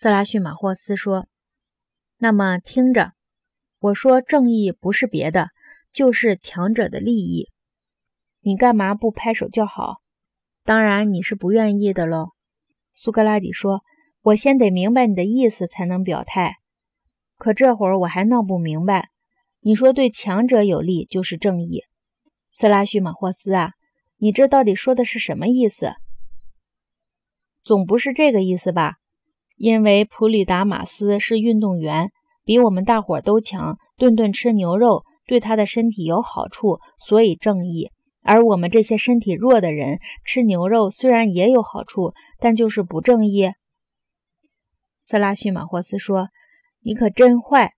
色拉叙马霍斯说：“那么听着，我说正义不是别的，就是强者的利益。你干嘛不拍手叫好？当然你是不愿意的喽。”苏格拉底说：“我先得明白你的意思才能表态。可这会儿我还闹不明白。你说对强者有利就是正义，斯拉叙马霍斯啊，你这到底说的是什么意思？总不是这个意思吧？”因为普里达马斯是运动员，比我们大伙都强，顿顿吃牛肉对他的身体有好处，所以正义。而我们这些身体弱的人吃牛肉虽然也有好处，但就是不正义。色拉叙马霍斯说：“你可真坏，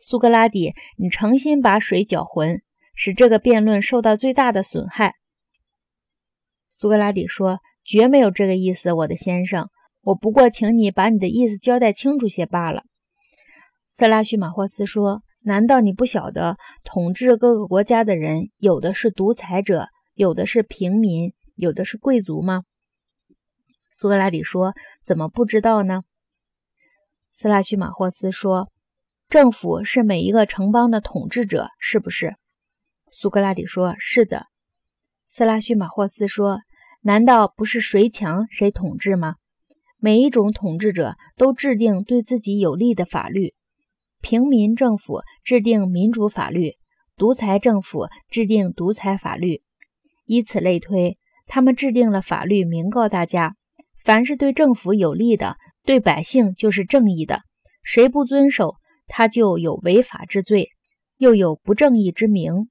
苏格拉底，你诚心把水搅浑，使这个辩论受到最大的损害。”苏格拉底说：“绝没有这个意思，我的先生。”我不过请你把你的意思交代清楚些罢了。”色拉叙马霍斯说，“难道你不晓得，统治各个国家的人，有的是独裁者，有的是平民，有的是贵族吗？”苏格拉底说：“怎么不知道呢？”色拉叙马霍斯说：“政府是每一个城邦的统治者，是不是？”苏格拉底说：“是的。”色拉叙马霍斯说：“难道不是谁强谁统治吗？”每一种统治者都制定对自己有利的法律，平民政府制定民主法律，独裁政府制定独裁法律，以此类推，他们制定了法律，明告大家：凡是对政府有利的，对百姓就是正义的；谁不遵守，他就有违法之罪，又有不正义之名。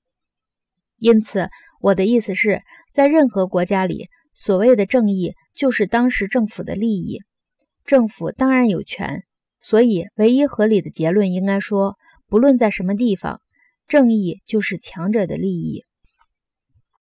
因此，我的意思是在任何国家里，所谓的正义。就是当时政府的利益，政府当然有权，所以唯一合理的结论应该说，不论在什么地方，正义就是强者的利益。